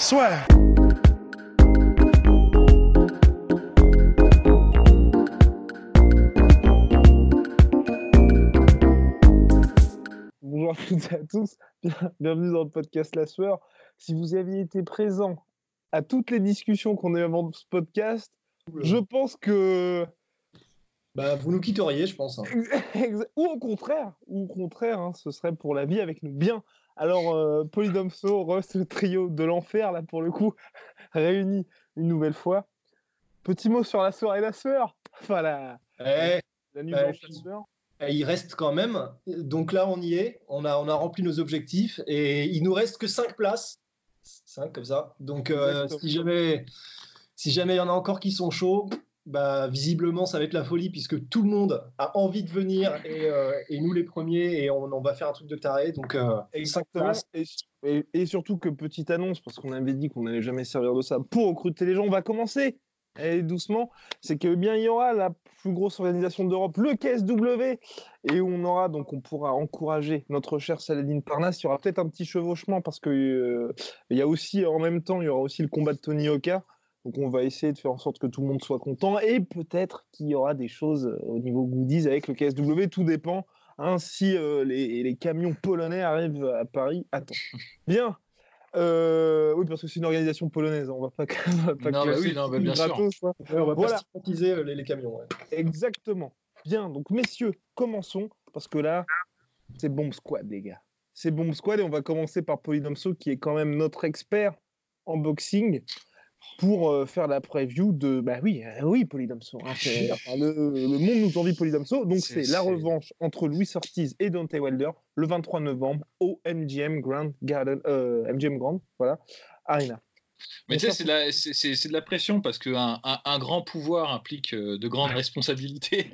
Soit. Bonjour à toutes et à tous, bienvenue dans le podcast La Sueur. Si vous aviez été présent à toutes les discussions qu'on a eues avant ce podcast, je pense que Bah, vous nous quitteriez, je pense. hein. Ou au contraire, ou au contraire, hein, ce serait pour la vie avec nous. Bien. Alors, euh, Polydomso, Rust, le trio de l'enfer, là, pour le coup, réunis une nouvelle fois. Petit mot sur la soirée la sueur. Enfin, la, Eh, la nuit bah, eh, il reste quand même. Donc là, on y est. On a, on a rempli nos objectifs et il nous reste que 5 places. 5 comme ça. Donc euh, si jamais si jamais il y en a encore qui sont chauds, bah, visiblement, ça va être la folie puisque tout le monde a envie de venir et, euh, et nous les premiers et on, on va faire un truc de taré. Donc euh, Exactement. et- et surtout que petite annonce, parce qu'on avait dit qu'on n'allait jamais servir de ça pour recruter les gens, on va commencer. Et doucement, c'est que bien il y aura la plus grosse organisation d'Europe, le KSW, et on aura donc on pourra encourager notre cher Saladin Parnasse. Il y aura peut-être un petit chevauchement parce que euh, il y a aussi en même temps il y aura aussi le combat de Tony Oka. Donc on va essayer de faire en sorte que tout le monde soit content et peut-être qu'il y aura des choses euh, au niveau goodies avec le KSW. Tout dépend hein, si euh, les, les camions polonais arrivent à Paris. Attends. Bien. Euh, oui, parce que c'est une organisation polonaise. hein, On va pas, on va pas Non, bah oui, non, bah bien sûr. gratos. Ouais, on va Voilà. pas stigmatiser les, les camions. ouais. Exactement. Bien. Donc, messieurs, commençons. Parce que là, c'est Bomb Squad, les gars. C'est Bomb Squad et on va commencer par Polydomso, qui est quand même notre expert en boxing, pour euh, faire la preview de. Bah oui, euh, oui, Polydomso. hein, enfin, le, le monde nous envie Polydomso. Donc, C'est- la revanche entre Louis Ortiz et Dante Wilder le 23 novembre au MGM Grand Garden. euh, MGM Grand, voilà, Arena. Mais tu sais, c'est de, la- de pression parce qu'un un, un grand pouvoir implique euh, de grandes responsabilités.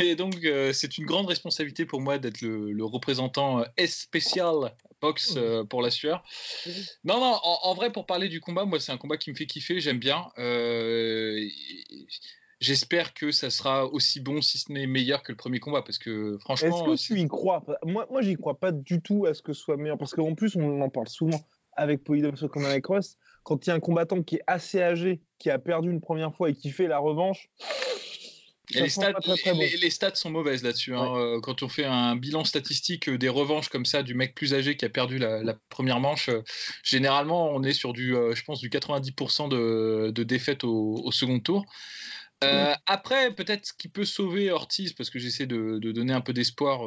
Et donc, euh, c'est une grande responsabilité pour moi d'être le, le représentant euh, spécial box euh, pour la sueur. Non, non, en, en vrai, pour parler du combat, moi, c'est un combat qui me fait kiffer, j'aime bien. Euh, J'espère que ça sera aussi bon, si ce n'est meilleur que le premier combat, parce que Est-ce franchement, que euh, tu y crois Moi, moi j'y crois pas du tout à ce que ce soit meilleur. Parce qu'en plus, on en parle souvent avec Polydomso comme avec Ross. Quand il y a un combattant qui est assez âgé, qui a perdu une première fois et qui fait la revanche, Et les, stats, pas très, très bon. les- les stats sont mauvaises là-dessus. hein. Euh, Quand on fait un bilan statistique euh, des revanches comme ça du mec plus âgé qui a perdu la, la première manche, euh, généralement on est sur du, euh, je pense, du 90% de, de défaites au, au second tour. Euh, Après, peut-être ce qui peut sauver Ortiz, parce que j'essaie de, de donner un peu d'espoir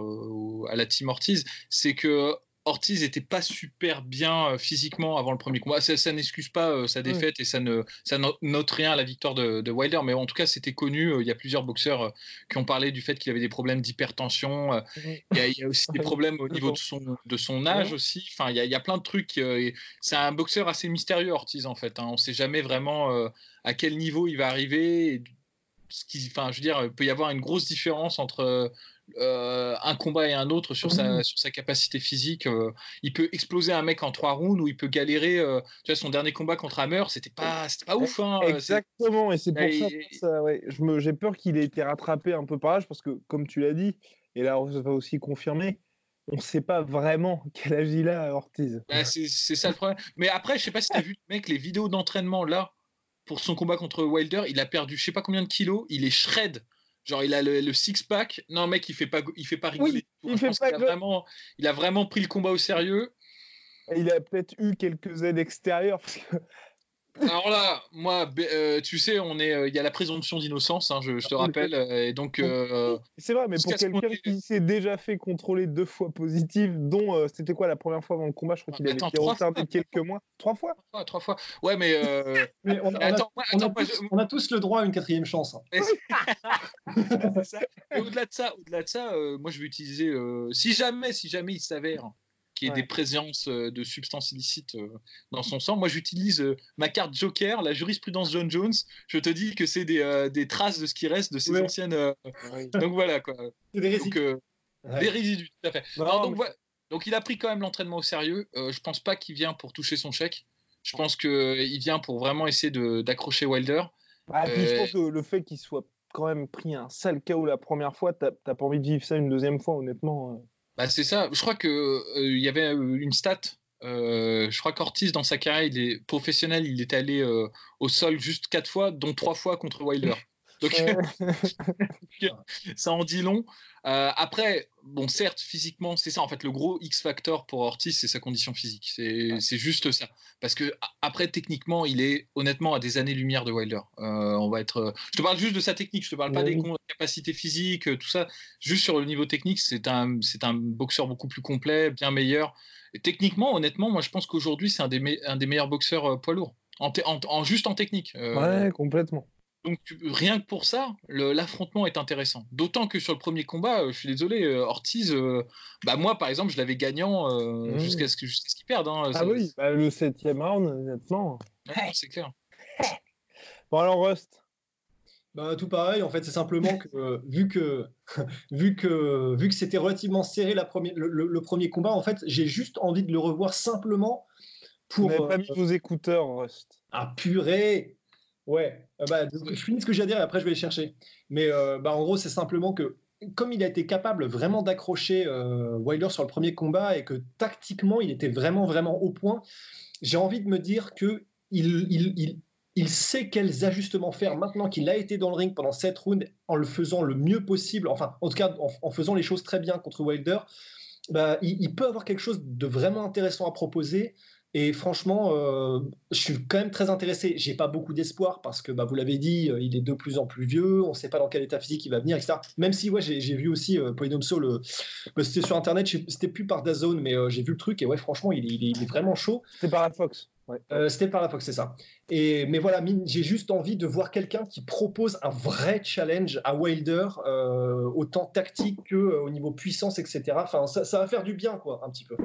à la team Ortiz, c'est que Ortiz n'était pas super bien euh, physiquement avant le premier combat. Ça, ça n'excuse pas euh, sa défaite et ça ne ça note rien à la victoire de, de Wilder, mais en tout cas c'était connu. euh, Il y a plusieurs boxeurs qui ont parlé du fait qu'il avait des problèmes d'hypertension. Il y, a- il y a aussi des problèmes au niveau de son, de son âge aussi. Enfin, il y, a, il y a plein de trucs. et c'est un boxeur assez mystérieux, Ortiz, en fait. hein. On ne sait jamais vraiment à quel niveau il va arriver. et ce qui, enfin, je veux dire, il peut y avoir une grosse différence entre euh, un combat et un autre sur sa, sur sa capacité physique. euh. il peut exploser un mec en trois rounds ou il peut galérer. euh, tu vois, son dernier combat contre Hammer, c'était pas, c'était pas ouf. hein, Exactement. Et c'est pour Et- ça, ça, ouais, j'ai peur qu'il ait été rattrapé un peu par l'âge. Parce que, comme tu l'as dit, et là, ça va aussi confirmer, on ne sait pas vraiment quel âge il a, Ortiz. Bah, c'est c'est ça le problème. Mais après, je sais pas si tu as vu, mec, les vidéos d'entraînement là, pour son combat contre Wilder, il a perdu je sais pas combien de kilos, il est shred. Genre, il a le, le six-pack. Non, mec, il fait pas, il fait pas rigoler. il Je fait pense pas qu'il a vraiment, il a vraiment pris le combat au sérieux. Il a peut-être eu quelques aides extérieures. Parce que Alors là, moi, euh, tu sais, on est, euh, il y a la présomption d'innocence, hein, je, je te Ah rappelle, euh, et donc. euh, C'est vrai, mais pour quelqu'un qui s'est déjà fait contrôler deux fois positif, dont euh, c'était quoi la première fois avant le combat? Je crois qu'il avait été retardé quelques mois. Trois fois? Trois, trois fois. Ouais, mais. Mais on, on a, attends, moi- on a attends, moi, tous, je- on a tous le droit à une quatrième chance. hein. Au-delà de ça, au-delà de ça, euh, moi je vais utiliser, euh, si jamais, si jamais il s'avère qu'il y ait des présences de substances illicites dans son sang. Moi, j'utilise ma carte Joker, la jurisprudence John Jones. Je te dis que c'est des, des, traces de ce qui reste de ces anciennes. Donc voilà quoi. Des résidus. Des résidus, tout à fait. donc, donc, il a pris quand même l'entraînement au sérieux. je pense pas qu'il vient pour toucher son chèque. Je pense qu'il vient pour vraiment essayer d'accrocher Wilder. Bah, je pense que le fait qu'il soit quand même pris un sale KO la première fois, t'as pas envie de vivre ça une deuxième fois, honnêtement. Euh. Bah, c'est ça. Je crois qu'il euh, y avait euh, une stat. je crois qu'Ortiz, dans sa carrière, il est professionnel, il est allé au sol juste quatre fois, dont trois fois contre Wilder. Donc, ça en dit long. Euh, après, bon, certes, physiquement, c'est ça. En fait, le gros X factor pour Ortiz, c'est sa condition physique. C'est juste ça. Parce que après, techniquement, il est honnêtement à des années-lumière de Wilder. Euh, on va être. Je te parle juste de sa technique. Je te parle pas des capacités physiques, tout ça. Juste sur le niveau technique, c'est un, c'est un boxeur beaucoup plus complet, bien meilleur. Et techniquement, honnêtement, moi, je pense qu'aujourd'hui, c'est un des, un des meilleurs boxeurs euh, poids lourds. En, en, juste en technique. ouais, complètement. Donc rien que pour ça, l'affrontement est intéressant. D'autant que sur le premier combat, euh, je suis désolé, euh, Ortiz, euh, bah moi par exemple, je l'avais gagnant mmh. jusqu'à ce qu'il perde. Hein, ah oui, bah, le septième round, honnêtement. c'est clair. bon alors Rust. Bah, tout pareil, en fait, c'est simplement que vu que vu que vu que c'était relativement serré la première, le, premier combat, en fait, j'ai juste envie de le revoir simplement pour. Vous pas mis vos écouteurs, Rust. Ah purée Ouais, euh, bah, je finis ce que j'ai à dire et après je vais les chercher. Mais euh, bah, en gros, c'est simplement que comme il a été capable vraiment d'accrocher euh, Wilder sur le premier combat et que tactiquement il était vraiment vraiment au point, j'ai envie de me dire que il, il, il, sait quels ajustements faire maintenant qu'il a été dans le ring pendant 7 rounds en le faisant le mieux possible, enfin en tout cas en, faisant les choses très bien contre Wilder. Bah, il, il, peut avoir quelque chose de vraiment intéressant à proposer. Et franchement, euh, je suis quand même très intéressé. J'ai pas beaucoup d'espoir parce que, bah, vous l'avez dit, euh, il est de plus en plus vieux. On ne sait pas dans quel état physique il va venir, etc. Même si, ouais, j'ai vu aussi euh, Soul. Bah, c'était sur internet, c'était plus par Dazone, mais euh, j'ai vu le truc et ouais, franchement, il est, il est, vraiment chaud. C'était par la Fox. Ouais. c'était par la Fox, c'est ça. Et mais voilà, j'ai juste envie de voir quelqu'un qui propose un vrai challenge à Wilder, autant tactique que au niveau puissance, etc. Enfin, ça, ça va faire du bien, quoi, un petit peu.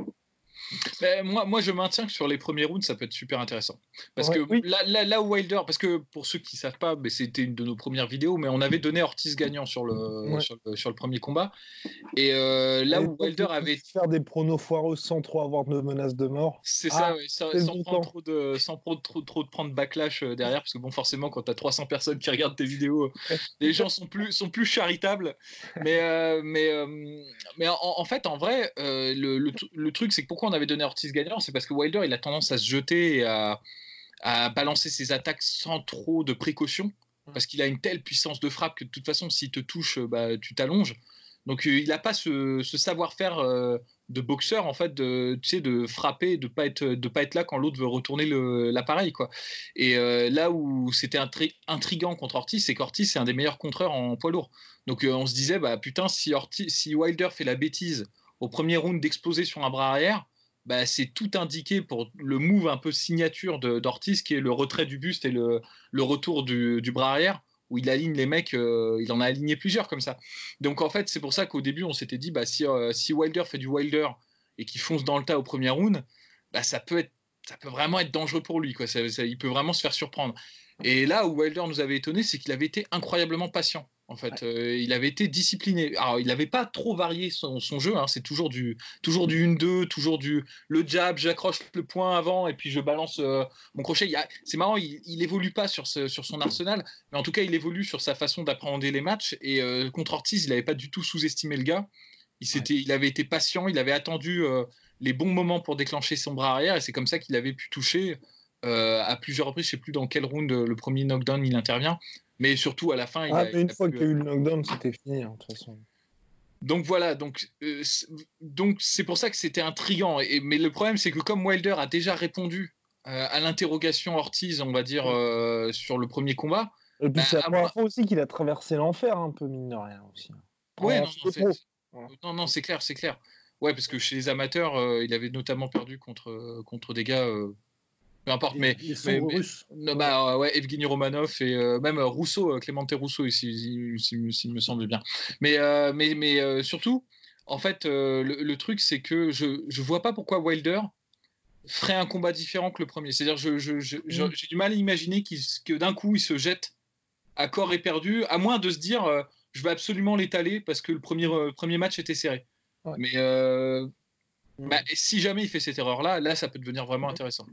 Ben, moi, moi, je maintiens que sur les premiers rounds, ça peut être super intéressant. Parce que là, là, où Wilder, parce que pour ceux qui ne savent pas, c'était une de nos premières vidéos, mais on avait donné Ortiz gagnant sur le, sur, le premier combat. Et euh, là où Wilder avait. Faire des pronos foireux sans trop avoir de menaces de mort. C'est ça, ah, sans, prendre trop de, sans trop, trop, de prendre backlash euh, derrière, parce que bon, forcément, quand tu as 300 personnes qui regardent tes vidéos, les gens sont plus, sont plus charitables. Mais, euh, mais, mais en, fait, en vrai, le, le, le truc, c'est que pourquoi on avait donné Ortiz gagnant, c'est parce que Wilder, il a tendance à se jeter et à, balancer ses attaques sans trop de précaution, parce qu'il a une telle puissance de frappe que de toute façon, s'il te touche, bah, tu t'allonges. Donc euh, il n'a pas ce, savoir-faire euh, de boxeur en fait de tu sais de frapper de pas être de pas être là quand l'autre veut retourner l'appareil quoi et euh, là où c'était intrigant contre Ortiz c'est qu'Ortiz c'est un des meilleurs contreurs en poids lourd donc on se disait bah putain si Ortiz, si Wilder fait la bêtise au premier round d'exploser sur un bras arrière bah, c'est tout indiqué pour le move un peu signature d'Ortiz, qui est le retrait du buste et le, retour du, bras arrière, où il aligne les mecs, euh, il en a aligné plusieurs comme ça. Donc en fait, c'est pour ça qu'au début, on s'était dit, bah, si, euh, si Wilder fait du Wilder et qu'il fonce dans le tas au premier round, bah, ça, peut être, ça peut vraiment être dangereux pour lui. Quoi. il peut vraiment se faire surprendre. Et là où Wilder nous avait étonné, c'est qu'il avait été incroyablement patient. En fait, euh, il avait été discipliné. Alors, il n'avait pas trop varié son, jeu. Hein. C'est toujours du, toujours du 1-2, toujours du le jab, j'accroche le point avant et puis je balance euh, mon crochet. C'est marrant, il, il évolue pas sur, sur son arsenal, mais en tout cas, il évolue sur sa façon d'appréhender les matchs. Et euh, contre Ortiz, il n'avait pas du tout sous-estimé le gars. Il, il avait été patient, il avait attendu les bons moments pour déclencher son bras arrière et c'est comme ça qu'il avait pu toucher à plusieurs reprises. Je sais plus dans quel round le premier knockdown il intervient, mais surtout à la fin. Ah, une fois qu'il y a eu le knockdown, c'était fini, hein, de toute façon. Donc voilà, donc euh, donc c'est pour ça que c'était intriguant. Et, mais le problème, c'est que comme Wilder a déjà répondu euh, à l'interrogation Ortiz, on va dire euh, sur le premier combat. Et puis bah, c'est la première fois aussi qu'il a traversé l'enfer un peu mine de rien aussi. Ouais, non, non, c'est clair, c'est clair. Ouais, parce que chez les amateurs, il avait notamment perdu contre contre des gars peu importe, mais, mais, non, bah, ouais, Evgeny Romanov et euh, même Rousseau, euh, Clémenté Rousseau, s'il me semble bien. Mais, euh, mais, mais surtout, en fait, le, truc, c'est que je ne vois pas pourquoi Wilder ferait un combat différent que le premier. C'est-à-dire, je, mm. j'ai du mal à imaginer que d'un coup, il se jette à corps éperdu, à moins de se dire, je vais absolument l'étaler parce que le premier, premier match était serré. Mais bah, mm. si jamais il fait cette erreur-là, là, ça peut devenir vraiment mm. intéressant.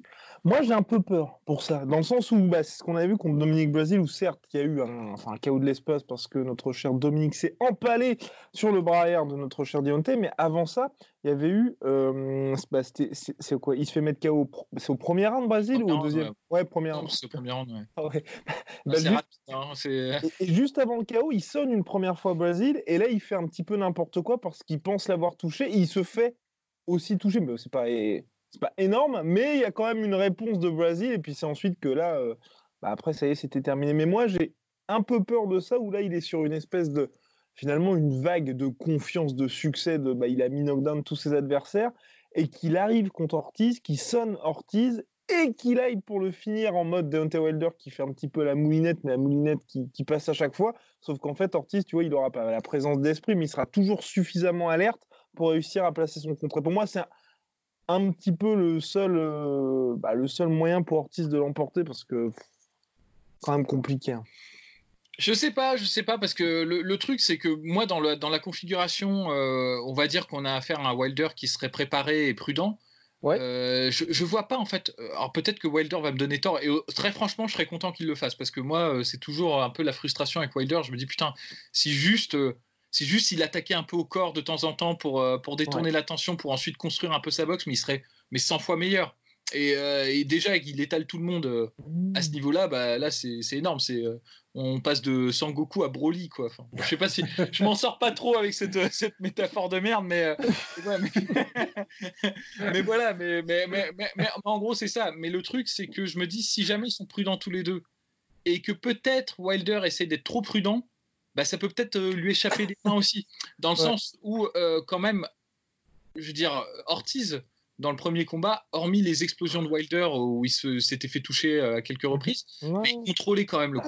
Moi, j'ai un peu peur pour ça, dans le sens où bah, c'est ce qu'on a vu contre Dominique Brésil, où certes, il y a eu un, enfin, un chaos de l'espace parce que notre cher Dominique s'est empalé sur le bras arrière de notre cher Dionte, mais avant ça, il y avait eu. Euh, bah, c'est quoi? Il se fait mettre KO. C'est au premier round Brésil ou au deuxième? Ouais, premier round. C'est au premier round, ouais. Ah bah, c'est rapide. Hein, et, et, juste avant le KO, il sonne une première fois Brésil, et là, il fait un petit peu n'importe quoi parce qu'il pense l'avoir touché, et il se fait aussi touché, mais c'est pas, c'est pas énorme, mais il y a quand même une réponse de Brésil, et puis c'est ensuite que là, euh, bah après, ça y est, c'était terminé. Mais moi, j'ai un peu peur de ça, où là, il est sur une espèce de, finalement, une vague de confiance, de succès, de, bah, il a mis knockdown tous ses adversaires, et qu'il arrive contre Ortiz, qui sonne Ortiz, et qu'il aille pour le finir en mode Deontay Wilder qui fait un petit peu la moulinette, mais la moulinette qui, qui passe à chaque fois. Sauf qu'en fait, Ortiz, tu vois, il aura pas la présence d'esprit, mais il sera toujours suffisamment alerte pour réussir à placer son contre. Pour moi, c'est un, petit peu le seul, euh, bah, le seul moyen pour Ortiz de l'emporter parce que quand même compliqué. Hein. Je sais pas, je sais pas, parce que le, truc, c'est que moi, dans, le, dans la configuration, euh, on va dire qu'on a affaire à un Wilder qui serait préparé et prudent. Ouais. Euh, je, je vois pas en fait. Alors peut-être que Wilder va me donner tort et très franchement, je serais content qu'il le fasse parce que moi, c'est toujours un peu la frustration avec Wilder. Je me dis putain, si juste c'est juste s'il attaquait un peu au corps de temps en temps pour, euh, pour détourner l'attention, pour ensuite construire un peu sa boxe, mais il serait mais 100 fois meilleur. Et, euh, et déjà, qu'il étale tout le monde euh, à ce niveau-là, bah, là, c'est énorme. C'est on passe de Sangoku à Broly, quoi. Enfin, je sais pas si je m'en sors pas trop avec cette, cette métaphore de merde, mais, mais... voilà, mais, mais, mais, en gros, c'est ça. Mais le truc, c'est que je me dis, si jamais ils sont prudents tous les deux, et que peut-être Wilder essaie d'être trop prudent, bah, ça peut peut-être euh, lui échapper des mains aussi. Dans le sens où, euh, quand même, je veux dire, Ortiz, dans le premier combat, hormis les explosions de Wilder où il s'était fait toucher euh, à quelques reprises, il contrôlait quand même le.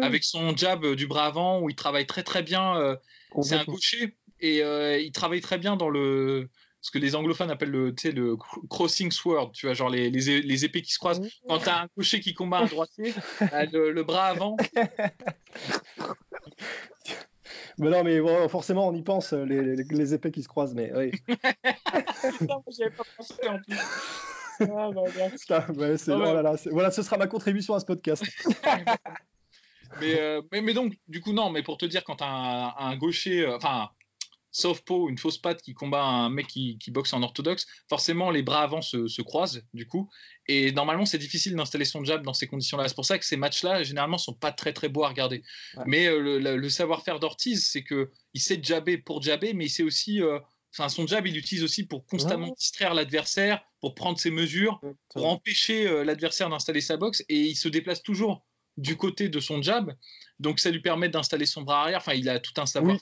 Ah, Avec son jab du bras avant, où il travaille très très bien. c'est un gaucher et il travaille très bien dans le ce que les anglophones appellent le, le crossing sword, tu vois, genre les, les, épées qui se croisent. Quand tu as un gaucher qui combat un droitier, le, bras avant. mais non, mais forcément, on y pense, les, les, épées qui se croisent, mais oui. non, pas pensé en plus. Ah, bah, bah. voilà, ce sera ma contribution à ce podcast. mais, euh, mais, mais, donc, du coup, non, mais pour te dire, quand un, un gaucher, euh, enfin, Sauf-peau, une fausse patte qui combat un mec qui, boxe en orthodoxe, forcément les bras avant se, croisent du coup. Et normalement, c'est difficile d'installer son jab dans ces conditions-là. C'est pour ça que ces matchs-là, généralement, sont pas très très beaux à regarder. Mais euh, le, savoir-faire d'Ortiz, c'est que il sait jabber pour jabber, mais il sait aussi. Euh, enfin, son jab, il l'utilise aussi pour constamment distraire l'adversaire, pour prendre ses mesures, pour empêcher euh, l'adversaire d'installer sa boxe, et il se déplace toujours du côté de son jab. Donc, ça lui permet d'installer son bras arrière. Enfin, il a tout un savoir.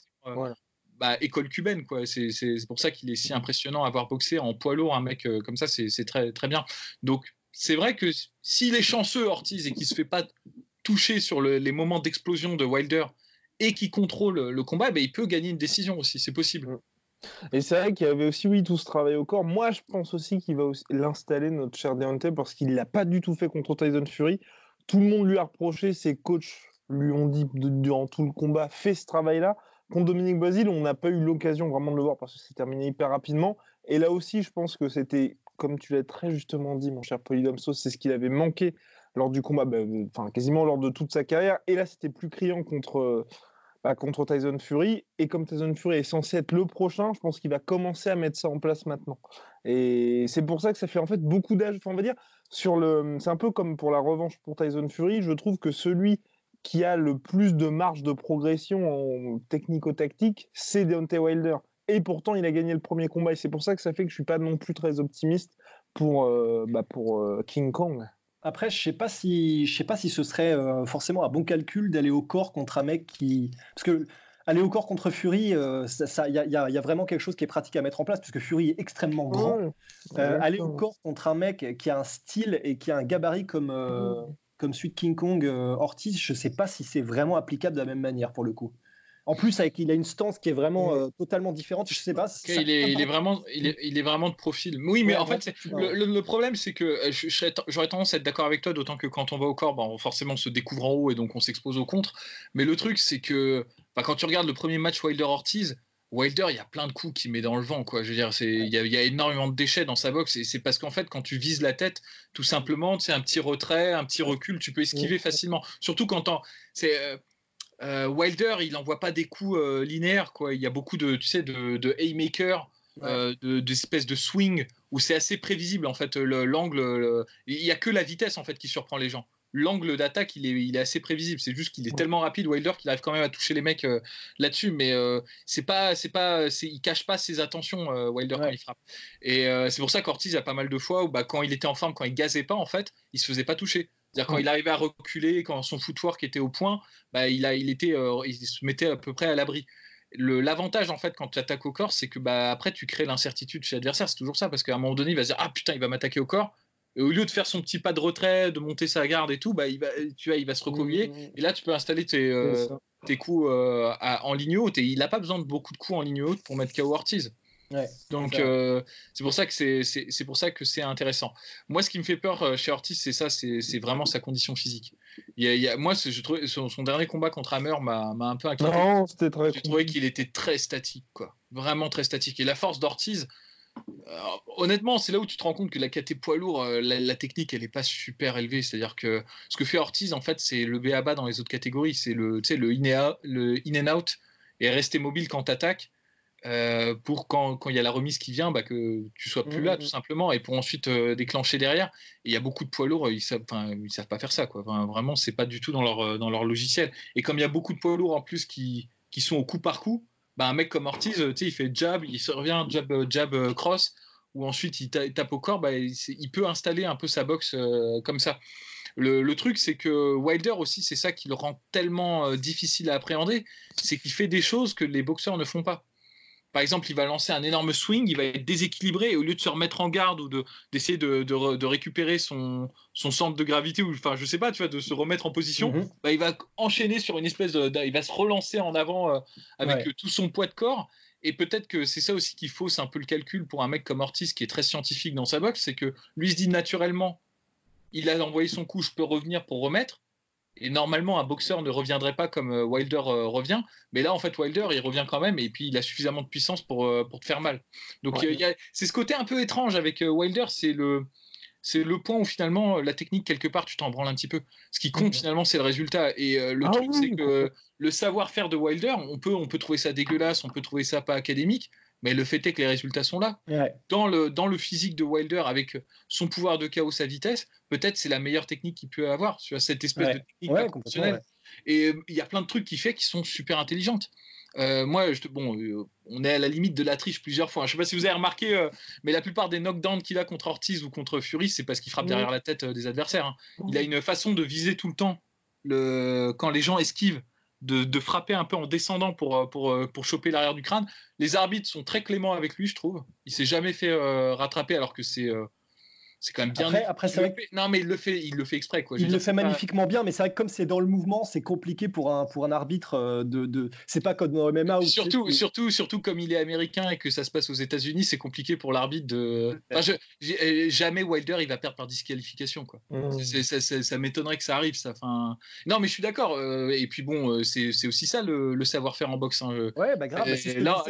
Bah, école cubaine. quoi. C'est pour ça qu'il est si impressionnant à avoir boxé en poids lourd un mec euh, comme ça, c'est très, très bien. Donc, c'est vrai que s'il est chanceux, Ortiz, et qu'il se fait pas toucher sur les moments d'explosion de Wilder et qu'il contrôle le combat, bah, il peut gagner une décision aussi, c'est possible. Et c'est vrai qu'il y avait aussi, oui, tout ce travail au corps. Moi, je pense aussi qu'il va l'installer, notre cher Deontay, parce qu'il l'a pas du tout fait contre Tyson Fury. Tout le monde lui a reproché, ses coachs lui ont dit durant tout le combat, fais ce travail-là. Contre Dominique Basile, on n'a pas eu l'occasion vraiment de le voir parce que c'est terminé hyper rapidement. Et là aussi, je pense que c'était, comme tu l'as très justement dit, mon cher Polydomso, c'est ce qu'il avait manqué lors du combat, bah, euh, enfin quasiment lors de toute sa carrière. Et là, c'était plus criant contre, bah, contre Tyson Fury. Et comme Tyson Fury est censé être le prochain, je pense qu'il va commencer à mettre ça en place maintenant. Et c'est pour ça que ça fait en fait beaucoup d'âge. On va dire, sur le, c'est un peu comme pour la revanche pour Tyson Fury. Je trouve que celui qui a le plus de marge de progression en technico-tactique, c'est Deontay Wilder. Et pourtant, il a gagné le premier combat. Et c'est pour ça que ça fait que je suis pas non plus très optimiste pour, euh, bah pour euh, King Kong. Après, je sais pas si je sais pas si ce serait euh, forcément un bon calcul d'aller au corps contre un mec qui parce que aller au corps contre Fury, il ça, y, a, y, a, vraiment quelque chose qui est pratique à mettre en place puisque Fury est extrêmement grand. aller au corps contre un mec qui a un style et qui a un gabarit comme comme celui de King Kong euh, Ortiz, je ne sais pas si c'est vraiment applicable de la même manière pour le coup. En plus, avec, il a une stance qui est vraiment euh, totalement différente. Je sais pas. il, est, il, est, vraiment, il, est, il est vraiment de profil. Oui, mais en fait, le, problème, c'est que euh, j'aurais tendance à être d'accord avec toi, d'autant que quand on va au corps, ben, forcément, on se découvre en haut et donc on s'expose au contre. Mais le truc, c'est que quand tu regardes le premier match Wilder-Ortiz, Wilder, il y a plein de coups qu'il met dans le vent, quoi. Je veux dire, il y, a énormément de déchets dans sa boxe, et c'est parce qu'en fait, quand tu vises la tête, tout simplement, c'est un petit retrait, un petit recul, tu peux esquiver facilement. Surtout quand c'est euh, euh, Wilder, il n'envoie pas des coups euh, linéaires, quoi. Il y a beaucoup de, tu sais, de, de haymaker, d'espèces de, swing où c'est assez prévisible en fait. L'angle, il n'y a que la vitesse en fait qui surprend les gens l'angle d'attaque, il est, il est assez prévisible. C'est juste qu'il est tellement rapide, Wilder, qu'il arrive quand même à toucher les mecs euh, là-dessus. Mais euh, c'est pas, c'est pas, il cache pas ses attentions, euh, Wilder, quand il frappe. Et c'est pour ça qu'Ortiz a pas mal de fois où, bah, quand il était en forme, quand il gazait pas, en fait, il se faisait pas toucher. C'est-à-dire quand il arrivait à reculer, quand son footwork était au point, bah, il, a, il, était, il se mettait à peu près à l'abri. L'avantage en fait quand tu attaques au corps, c'est que bah, après tu crées l'incertitude chez l'adversaire. C'est toujours ça parce qu'à un moment donné, il va se dire ah putain, il va m'attaquer au corps et au lieu de faire son petit pas de retrait, de monter sa garde et tout, bah, il, va, tu vois, il va se recoller. Mmh, mmh. Et là, tu peux installer tes, euh, tes coups euh, en ligne haute. Et il n'a pas besoin de beaucoup de coups en ligne haute pour mettre KO Ortiz. Donc euh, c'est pour ça que c'est pour ça que c'est intéressant. Moi, ce qui me fait peur chez Ortiz, c'est ça, c'est vraiment sa condition physique. Il y a, moi, je trouvais son, dernier combat contre Hammer m'a un peu inquiété. J'ai trouvé qu'il était très statique, quoi. Vraiment très statique. Et la force d'Ortiz, honnêtement, c'est là où tu te rends compte que la KT poids lourd, euh, la, technique, elle n'est pas super élevée. C'est-à-dire que ce que fait Ortiz, en fait, c'est le BABA dans les autres catégories. C'est le, le, in le in and out et rester mobile quand tu attaques. Euh, pour quand il y a la remise qui vient, bah, que tu sois plus là mmh, tout mmh. simplement, et pour ensuite euh, déclencher derrière. il y a beaucoup de poids lourds, ils savent, ils savent pas faire ça, quoi. Enfin, vraiment, c'est pas du tout dans leur, dans leur logiciel. Et comme il y a beaucoup de poids lourds en plus qui, qui sont au coup par coup, bah, un mec comme Ortiz, il fait jab, il se revient jab, euh, jab euh, cross, ou ensuite il tape au corps, bah, il, peut installer un peu sa boxe euh, comme ça. Le, truc, c'est que Wilder aussi, c'est ça qui le rend tellement difficile à appréhender, c'est qu'il fait des choses que les boxeurs ne font pas par exemple, il va lancer un énorme swing, il va être déséquilibré, et au lieu de se remettre en garde ou d'essayer de, de, récupérer son, son, centre de gravité, ou enfin, je sais pas, tu vois, de se remettre en position, mhm. bah, il va enchaîner sur une espèce de. Il va se relancer en avant euh, avec tout son poids de corps. Et peut-être que c'est ça aussi qui fausse un peu le calcul pour un mec comme Ortiz qui est très scientifique dans sa boxe, c'est que lui se dit naturellement, il a envoyé son coup, je peux revenir pour remettre. Et normalement, un boxeur ne reviendrait pas comme euh, Wilder euh, revient. Mais là, en fait, Wilder, il revient quand même. Et puis, il a suffisamment de puissance pour, euh, pour te faire mal. Donc, c'est ce côté un peu étrange avec Wilder. C'est le, c'est le point où finalement, la technique, quelque part, tu t'en branles un petit peu. Ce qui compte, finalement, c'est le résultat. Et le ah truc, c'est que le savoir-faire de Wilder, on peut, on peut trouver ça dégueulasse, on peut trouver ça pas académique. Mais le fait est que les résultats sont là. Dans, le, dans le physique de Wilder, avec son pouvoir de chaos, sa vitesse, peut-être c'est la meilleure technique qu'il peut avoir sur cette espèce de technique ouais, Et euh, il y a plein de trucs qu'il fait qui sont super intelligentes. Euh, moi, je, bon, euh, on est à la limite de la triche plusieurs fois. Je ne sais pas si vous avez remarqué, mais la plupart des knockdowns qu'il a contre Ortiz ou contre Fury, c'est parce qu'il frappe derrière la tête des adversaires. Hein. Il a une façon de viser tout le temps le, quand les gens esquivent de, frapper un peu en descendant pour, euh, euh, pour choper l'arrière du crâne. Les arbitres sont très cléments avec lui, je trouve. Il s'est jamais fait euh, rattraper alors que c'est c'est quand même bien. Après, c'est Non, mais il le fait, il le fait exprès. Quoi. il le fait magnifiquement bien, mais c'est vrai que comme c'est dans le mouvement, c'est compliqué pour un, pour un arbitre euh, de. de... C'est pas comme dans le MMA. surtout, surtout, surtout comme il est américain et que ça se passe aux États-Unis, c'est compliqué pour l'arbitre de. Euh, jamais Wilder il va perdre par disqualification. Quoi. Mmh. ça, m'étonnerait que ça arrive. Ça. Enfin... Non, mais je suis d'accord. Euh, et puis bon, c'est aussi ça le, savoir-faire en boxe. Hein, ouais, bah grave. Bah, là,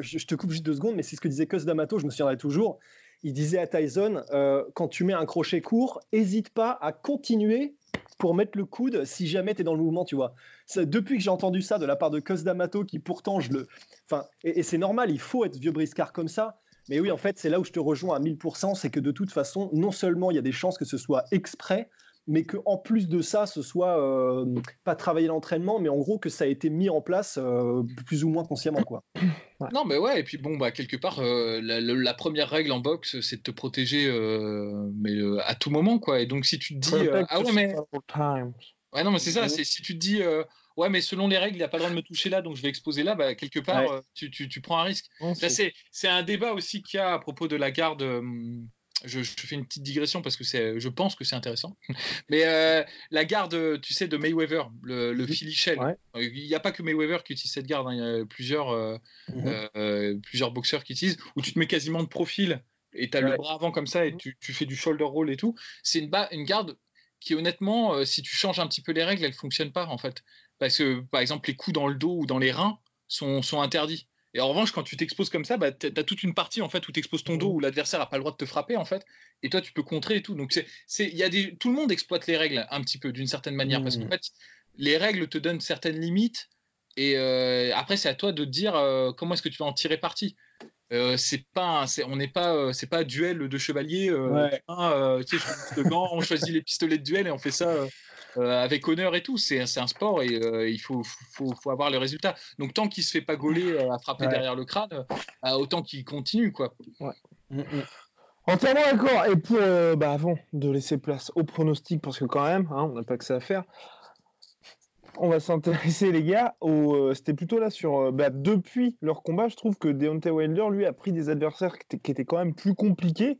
je, te coupe juste deux secondes, mais c'est ce que disait Cus D'Amato, je me souviendrai toujours il disait à Tyson, euh, quand tu mets un crochet court, hésite pas à continuer pour mettre le coude si jamais tu es dans le mouvement, tu vois. depuis que j'ai entendu ça de la part de Cos D'Amato, qui pourtant, je le... Enfin, et, c'est normal, il faut être vieux briscard comme ça. Mais oui, en fait, c'est là où je te rejoins à 1000%, c'est que de toute façon, non seulement il y a des chances que ce soit exprès, mais qu'en plus de ça, ce soit euh, pas travailler l'entraînement, mais en gros que ça a été mis en place euh, plus ou moins consciemment. Quoi. Non, mais ouais, et puis bon, bah, quelque part, euh, la, première règle en boxe, c'est de te protéger mais, à tout moment. quoi. Et donc, si tu te dis. ah ouais, mais. Ouais, non, mais c'est ça, c'est si tu te dis. Ouais, mais selon les règles, il n'a pas le droit de me toucher là, donc je vais exposer là. Bah, quelque part, tu, tu, tu, prends un risque. c'est un débat aussi qu'il y a à propos de la garde je, fais une petite digression parce que c'est, je pense que c'est intéressant. Mais euh, la garde, tu sais, de Mayweather, le, le Philly Shell. Il n'y a pas que Mayweather qui utilise cette garde. Hein. Il y a plusieurs, euh, mhm. plusieurs boxeurs qui utilisent. Où tu te mets quasiment de profil et tu as le bras avant comme ça et mhm. tu, tu, fais du shoulder roll et tout. C'est une, une garde qui, honnêtement, si tu changes un petit peu les règles, elle fonctionne pas en fait. Parce que, par exemple, les coups dans le dos ou dans les reins sont, sont interdits. Et en revanche, quand tu t'exposes comme ça, bah, tu as toute une partie en fait où tu exposes ton dos, mmh. où l'adversaire n'a pas le droit de te frapper en fait, et toi tu peux contrer et tout. Donc c'est, y a des, tout le monde exploite les règles un petit peu d'une certaine manière, parce qu'en mmh. fait, les règles te donnent certaines limites, et euh, après c'est à toi de dire euh, comment est-ce que tu vas en tirer parti. Euh, c'est pas, on n'est pas, c'est pas duel de chevalier. tu sais, on choisit les pistolets de duel et on fait ça euh, avec honneur et tout. C'est un sport et euh, il faut, faut, faut, avoir le résultat. Donc tant qu'il se fait pas gauler euh, à frapper derrière le crâne, autant qu'il continue quoi. Ouais. Mm, mm. Entièrement d'accord. Et pour, bah, avant de laisser place au pronostic, parce que quand même, hein, on n'a pas que ça à faire, on va s'intéresser, les gars, au, c'était plutôt là sur. Bah, depuis leur combat, je trouve que Deontay Wilder, lui, a pris des adversaires qui étaient quand même plus compliqués.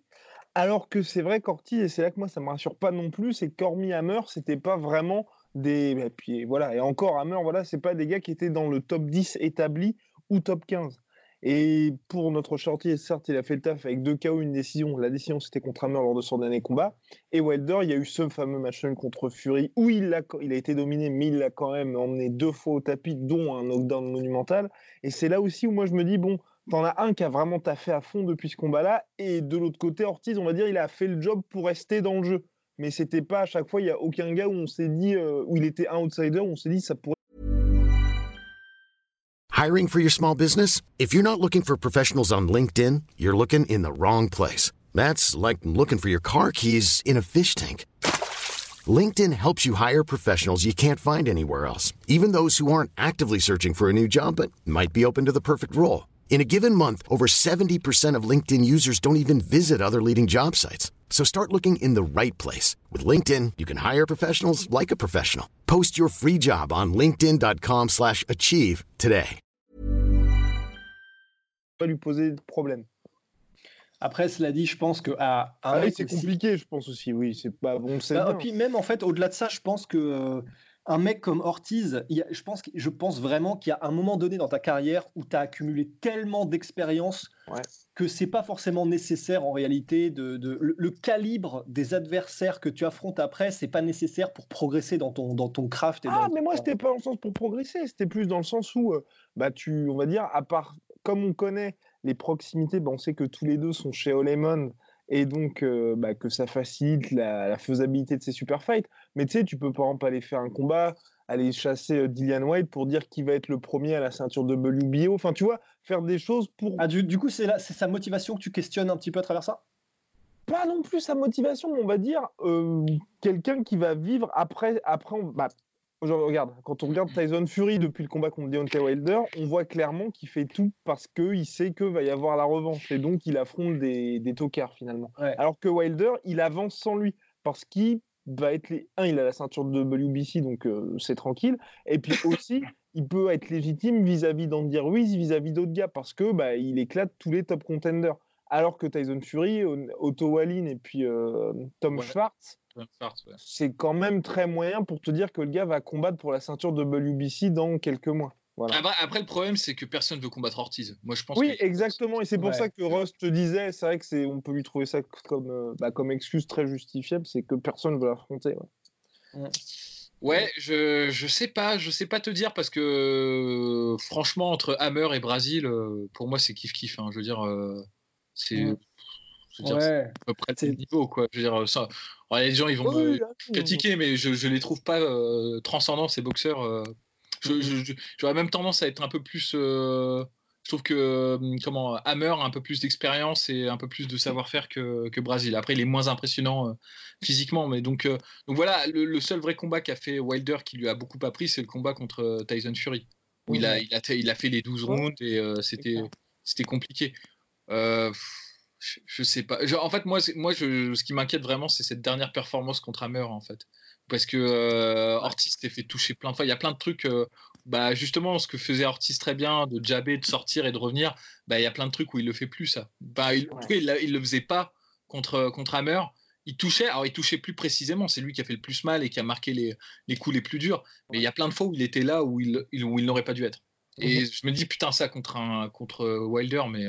Alors que c'est vrai qu'Ortiz, et c'est là que moi ça me rassure pas non plus, c'est qu'hormis Hammer, c'était pas vraiment des. Et puis voilà, et encore Hammer, voilà, c'est pas des gars qui étaient dans le top 10 établi ou top 15. Et pour notre shorty, certes, il a fait le taf avec deux KO, une décision. La décision, c'était contre Hammer lors de son dernier combat. Et Wilder, il y a eu ce fameux match contre Fury où il a, il a été dominé, mais il l'a quand même emmené deux fois au tapis, dont un knockdown monumental. Et c'est là aussi où moi je me dis, bon, T'en as un qui a vraiment taffé à fond depuis ce combat-là, et de l'autre côté, Ortiz, on va dire, il a fait le job pour rester dans le jeu. Mais c'était pas à chaque fois, il y a aucun gars où on s'est dit, euh, où il était un outsider, où on s'est dit, ça pourrait. Hiring for your small business? If you're not looking for professionals on LinkedIn, you're looking in the wrong place. That's like looking for your car keys in a fish tank. LinkedIn helps you hire professionals you can't find anywhere else, even those who aren't actively searching for a new job but might be open to the perfect role. In a given month, over 70% of LinkedIn users don't even visit other leading job sites. So start looking in the right place. With LinkedIn, you can hire professionals like a professional. Post your free job on linkedin.com slash achieve today. Pas lui poser de problème. Après, cela dit, je pense que à, ah oui, c'est compliqué, je pense aussi. Oui, c'est pas bon. Bah, puis même en fait, au-delà de ça, je pense que euh, un mec comme Ortiz, je, pense, je pense vraiment qu'il y a un moment donné dans ta carrière où tu as accumulé tellement d'expérience que c'est pas forcément nécessaire en réalité de, le, calibre des adversaires que tu affrontes après, c'est pas nécessaire pour progresser dans ton dans ton craft. ah, mais moi c'était pas dans le sens pour progresser, c'était plus dans le sens où euh, bah tu, on va dire, à part comme on connaît les proximités, bah, on sait que tous les deux sont chez Olemon et donc euh, bah, que ça facilite la, faisabilité de ces super fights. Mais tu sais, tu peux par exemple aller faire un combat, aller chasser euh, Dillian White pour dire qui va être le premier à la ceinture de WBO. Enfin, tu vois, faire des choses pour. Ah, du, coup, c'est sa motivation que tu questionnes un petit peu à travers ça? Pas non plus sa motivation, on va dire euh, quelqu'un qui va vivre après. après bah, regarde, quand on regarde Tyson Fury depuis le combat contre Deontay Wilder, on voit clairement qu'il fait tout parce qu'il sait que va y avoir la revanche et donc il affronte des, des tocards finalement. Alors que Wilder, il avance sans lui parce qu'il va être les... un, il a la ceinture de WBC donc euh, c'est tranquille et puis aussi il peut être légitime vis-à-vis d'Andy Ruiz, vis-à-vis d'autres gars parce que bah, il éclate tous les top contenders. Alors que Tyson Fury, Otto Wallin et puis euh, Tom Schwartz c'est quand même très moyen pour te dire que le gars va combattre pour la ceinture de WBC dans quelques mois. Après, le problème, c'est que personne ne veut combattre Ortiz. Moi, je pense. Oui, exactement. Et c'est pour ça que Ross te disait, c'est vrai que c'est, on peut lui trouver ça comme, euh, bah, comme excuse très justifiable, c'est que personne ne veut l'affronter. Ouais. je, je sais pas, je sais pas te dire parce que franchement entre Hammer et Brésil, euh, pour moi c'est kiff kiff. Hein. je veux dire, euh, c'est ouais. à peu près le niveau, quoi. Je veux dire, ça, les gens, ils vont me critiquer, mais je, je les trouve pas euh, transcendants, ces boxeurs. Euh. J'aurais même tendance à être un peu plus. Euh, je trouve que comment Hammer a un peu plus d'expérience et un peu plus de savoir-faire que, que Brésil. Après, il est moins impressionnant physiquement, mais donc, donc voilà, le, seul vrai combat qu'a fait Wilder qui lui a beaucoup appris, c'est le combat contre Tyson Fury, où il, a, il, a, il a fait les 12 rounds et c'était c'était compliqué. Euh, je, sais pas. en fait, moi, moi je, ce qui m'inquiète vraiment, c'est cette dernière performance contre Hammer, en fait. Parce que euh, Ortiz s'est fait toucher plein de fois. Il y a plein de trucs. Euh, bah, justement, ce que faisait Ortiz très bien, de jabber, de sortir et de revenir, bah, il y a plein de trucs où il le fait plus, ça. Bah, il, il, le faisait pas contre, contre Hammer, il touchait, alors il touchait plus précisément, c'est lui qui a fait le plus mal et qui a marqué les, les coups les plus durs, mais il y a plein de fois où il était là où il, où il n'aurait pas dû être. Et je me dis, putain, ça contre, un, contre Wilder, mais.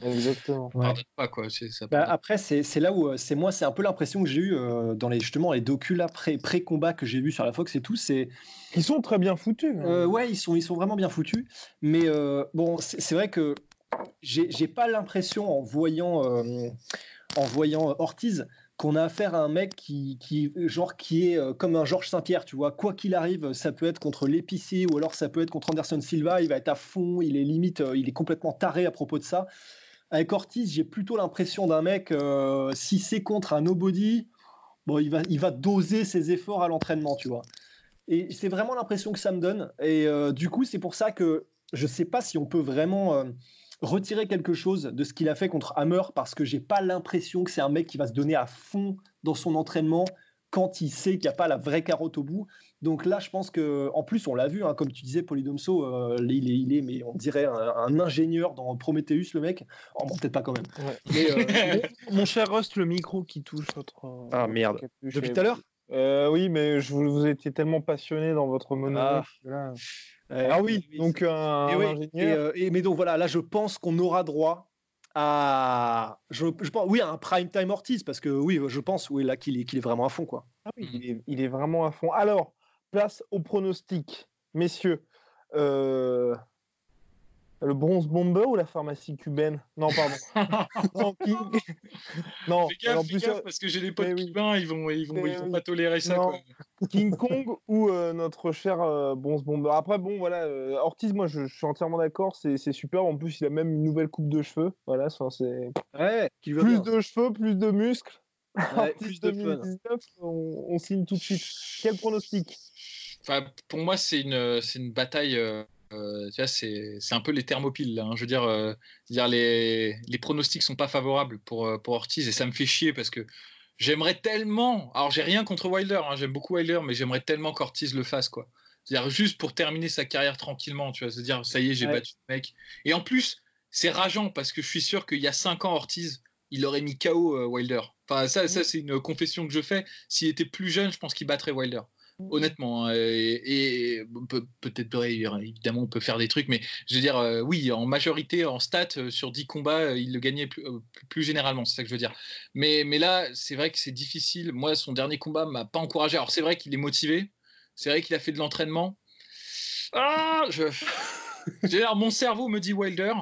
Exactement. Pas, quoi. Bah, après, c'est là où c'est moi, c'est un peu l'impression que j'ai eu dans les justement les docus là pré-combat que j'ai vu sur la Fox et tout. C'est ils sont très bien foutus. Euh, ouais, ils sont ils sont vraiment bien foutus. Mais bon, c'est vrai que j'ai pas l'impression en voyant en voyant Ortiz qu'on a affaire à un mec qui, qui, genre, qui est euh, comme un Georges Saint-Pierre, tu vois. Quoi qu'il arrive, ça peut être contre l'épicier ou alors ça peut être contre Anderson Silva. Il va être à fond, il est limite, euh, il est complètement taré à propos de ça. Avec Ortiz, j'ai plutôt l'impression d'un mec, euh, si c'est contre un nobody, bon, il va, doser ses efforts à l'entraînement, tu vois. Et c'est vraiment l'impression que ça me donne. Et du coup, c'est pour ça que je sais pas si on peut vraiment retirer quelque chose de ce qu'il a fait contre Hammer parce que j'ai pas l'impression que c'est un mec qui va se donner à fond dans son entraînement quand il sait qu'il n'y a pas la vraie carotte au bout. Donc là, je pense que, en plus, on l'a vu, hein, comme tu disais, Polydomso, euh, il, est, il est, mais on dirait un, ingénieur dans Prometheus, le mec. Oh, bon, peut-être pas quand même. Euh, mon, cher Rust, le micro qui touche votre. Euh, ah merde. Depuis tout à l'heure Oui, mais je vous, vous, étiez tellement passionné dans votre monologue. Ah. Euh, ah oui, donc un, ingénieur. Euh, et, mais donc voilà, là je pense qu'on aura droit à, je, pense, oui, à un prime time Ortiz parce que oui, je pense oui là qu'il est, qu'il est vraiment à fond quoi. Ah oui, il est, il est, vraiment à fond. Alors, place au pronostic, messieurs. Euh, le bronze bomber ou la pharmacie cubaine? Non, pardon. non, non fais gaffe, en plus, gaffe, parce que j'ai des potes cubains, ils vont, ils vont, ils vont pas tolérer ça. Quoi. King Kong ou euh, notre cher euh, bronze bomber. Après, bon, voilà, euh, Ortiz, moi, je, je, suis entièrement d'accord, c'est super. En plus, il a même une nouvelle coupe de cheveux. Voilà, c'est. Ouais, plus de cheveux, plus de muscles. Ouais, plus de 2019, on, on, signe tout de suite. Quel pronostic? Enfin, Pour moi, c'est une, une bataille euh, c'est un peu les thermopiles. Hein. Je veux dire, euh, dire les, les pronostics sont pas favorables pour, euh, pour Ortiz et ça me fait chier parce que j'aimerais tellement. Alors, j'ai rien contre Wilder, hein, j'aime beaucoup Wilder, mais j'aimerais tellement qu'Ortiz le fasse, quoi. C'est-à-dire juste pour terminer sa carrière tranquillement, tu vois. C'est-à-dire, ça y est, j'ai battu le mec. Et en plus, c'est rageant parce que je suis sûr qu'il y a 5 ans, Ortiz, il aurait mis KO Wilder. Enfin, ça, ça c'est une confession que je fais. S'il était plus jeune, je pense qu'il battrait Wilder. Honnêtement, hein, et, peut-être évidemment on peut faire des trucs, mais je veux dire, euh, oui, en majorité, en stats, euh, sur 10 combats, euh, il le gagnait plus, généralement, c'est ça que je veux dire. Mais, mais là, c'est vrai que c'est difficile. Moi, son dernier combat m'a pas encouragé. Alors, c'est vrai qu'il est motivé, c'est vrai qu'il a fait de l'entraînement. Ah, je. mon cerveau me dit Wilder,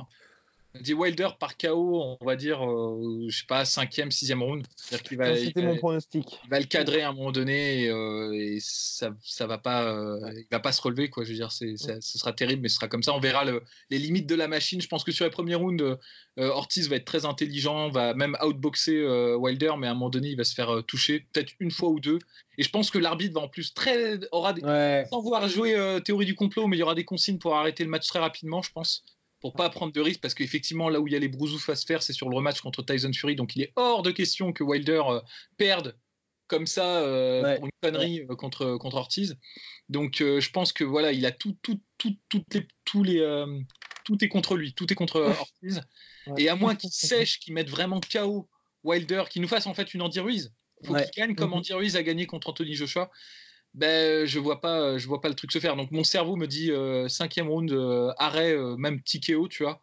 dit Wilder par KO, on va dire, euh, je sais pas, cinquième, sixième round. C'était mon pronostic. Il va le cadrer à un moment donné et, euh, ça, ça va pas, euh, il va pas se relever quoi. Je veux dire, c'est, ce sera terrible, mais ce sera comme ça. On verra les limites de la machine. Je pense que sur les premiers rounds, Ortiz va être très intelligent, va même outboxer Wilder, mais à un moment donné, il va se faire toucher, peut-être une fois ou deux. Et je pense que l'arbitre va en plus très aura des, sans vouloir jouer théorie du complot, mais il y aura des consignes pour arrêter le match très rapidement, je pense pour pas prendre de risques parce qu'effectivement là où il y a les brousoufs à se faire c'est sur le rematch contre Tyson Fury. Donc il est hors de question que Wilder euh, perde comme ça euh, pour une connerie euh, contre contre Ortiz. Donc je pense que voilà il a tout tout tout toutes les tous les tout est contre lui. Tout est contre Ortiz. Et à moins qu'il sèche qu'il mette vraiment KO Wilder qu'il nous fasse en fait une Andy Ruiz. Faut qu'il gagne comme mhm. Andy Ruiz a gagné contre Anthony Joshua ben, je vois pas, je vois pas le truc se faire. Donc mon cerveau me dit euh, cinquième round, euh, arrêt, euh, même TKO, tu vois,